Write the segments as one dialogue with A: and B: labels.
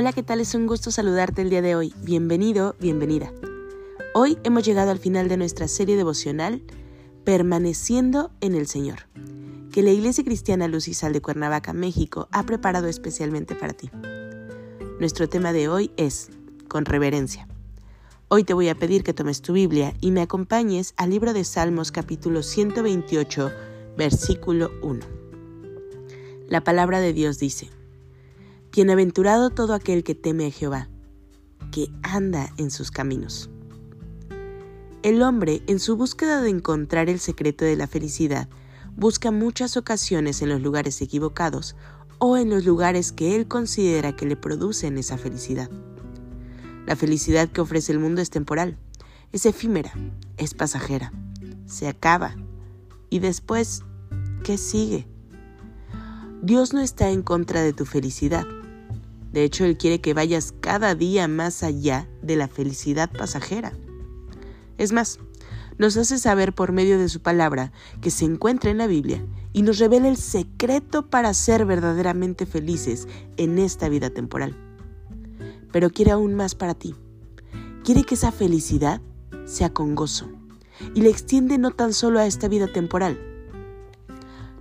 A: Hola, ¿qué tal? Es un gusto saludarte el día de hoy. Bienvenido, bienvenida. Hoy hemos llegado al final de nuestra serie devocional Permaneciendo en el Señor, que la Iglesia Cristiana Luz y Sal de Cuernavaca, México, ha preparado especialmente para ti. Nuestro tema de hoy es con reverencia. Hoy te voy a pedir que tomes tu Biblia y me acompañes al libro de Salmos capítulo 128, versículo 1. La palabra de Dios dice, Bienaventurado todo aquel que teme a Jehová, que anda en sus caminos. El hombre, en su búsqueda de encontrar el secreto de la felicidad, busca muchas ocasiones en los lugares equivocados o en los lugares que él considera que le producen esa felicidad. La felicidad que ofrece el mundo es temporal, es efímera, es pasajera, se acaba. ¿Y después qué sigue? Dios no está en contra de tu felicidad, de hecho, Él quiere que vayas cada día más allá de la felicidad pasajera. Es más, nos hace saber por medio de su palabra que se encuentra en la Biblia y nos revela el secreto para ser verdaderamente felices en esta vida temporal. Pero quiere aún más para ti. Quiere que esa felicidad sea con gozo y le extiende no tan solo a esta vida temporal.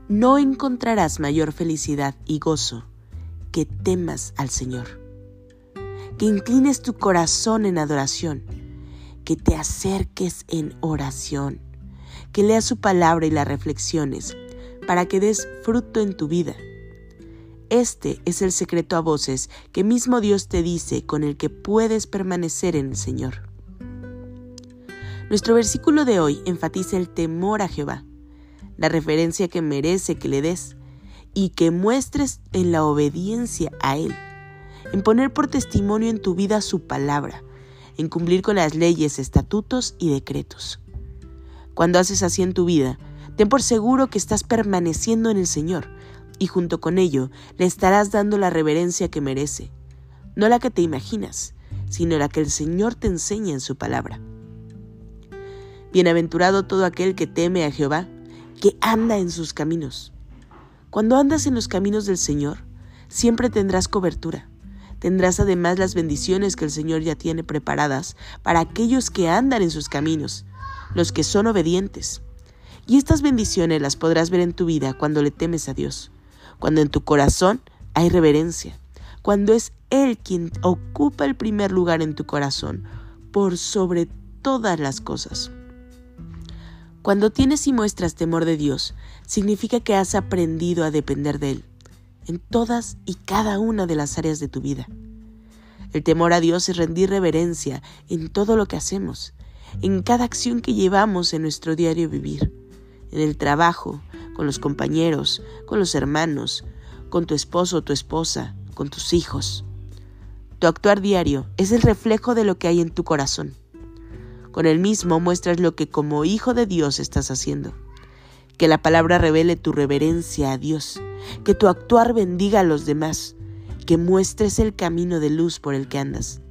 A: No encontrarás mayor felicidad y gozo que temas al Señor, que inclines tu corazón en adoración, que te acerques en oración, que leas su palabra y las reflexiones, para que des fruto en tu vida. Este es el secreto a voces que mismo Dios te dice con el que puedes permanecer en el Señor. Nuestro versículo de hoy enfatiza el temor a Jehová, la referencia que merece que le des, y que muestres en la obediencia a Él, en poner por testimonio en tu vida su palabra, en cumplir con las leyes, estatutos y decretos. Cuando haces así en tu vida, ten por seguro que estás permaneciendo en el Señor y junto con ello le estarás dando la reverencia que merece, no la que te imaginas, sino la que el Señor te enseña en su palabra. Bienaventurado todo aquel que teme a Jehová, que anda en sus caminos. Cuando andas en los caminos del Señor, siempre tendrás cobertura. Tendrás además las bendiciones que el Señor ya tiene preparadas para aquellos que andan en sus caminos, los que son obedientes. Y estas bendiciones las podrás ver en tu vida cuando le temes a Dios, cuando en tu corazón hay reverencia, cuando es Él quien ocupa el primer lugar en tu corazón, por sobre todas las cosas. Cuando tienes y muestras temor de Dios, significa que has aprendido a depender de Él en todas y cada una de las áreas de tu vida. El temor a Dios es rendir reverencia en todo lo que hacemos, en cada acción que llevamos en nuestro diario vivir, en el trabajo, con los compañeros, con los hermanos, con tu esposo o tu esposa, con tus hijos. Tu actuar diario es el reflejo de lo que hay en tu corazón. Con el mismo muestras lo que como hijo de Dios estás haciendo. Que la palabra revele tu reverencia a Dios, que tu actuar bendiga a los demás, que muestres el camino de luz por el que andas.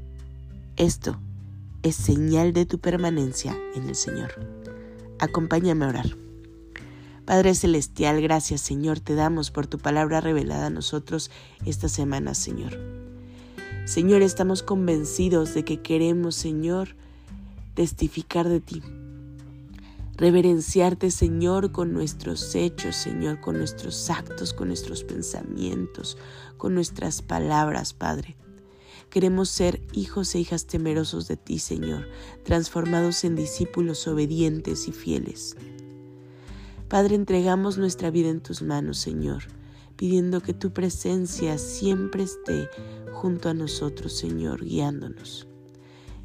A: Esto es señal de tu permanencia en el Señor. Acompáñame a orar. Padre Celestial, gracias Señor, te damos por tu palabra revelada a nosotros esta semana, Señor. Señor, estamos convencidos de que queremos, Señor, testificar de ti. Reverenciarte, Señor, con nuestros hechos, Señor, con nuestros actos, con nuestros pensamientos, con nuestras palabras, Padre. Queremos ser hijos e hijas temerosos de ti, Señor, transformados en discípulos obedientes y fieles. Padre, entregamos nuestra vida en tus manos, Señor, pidiendo que tu presencia siempre esté junto a nosotros, Señor, guiándonos.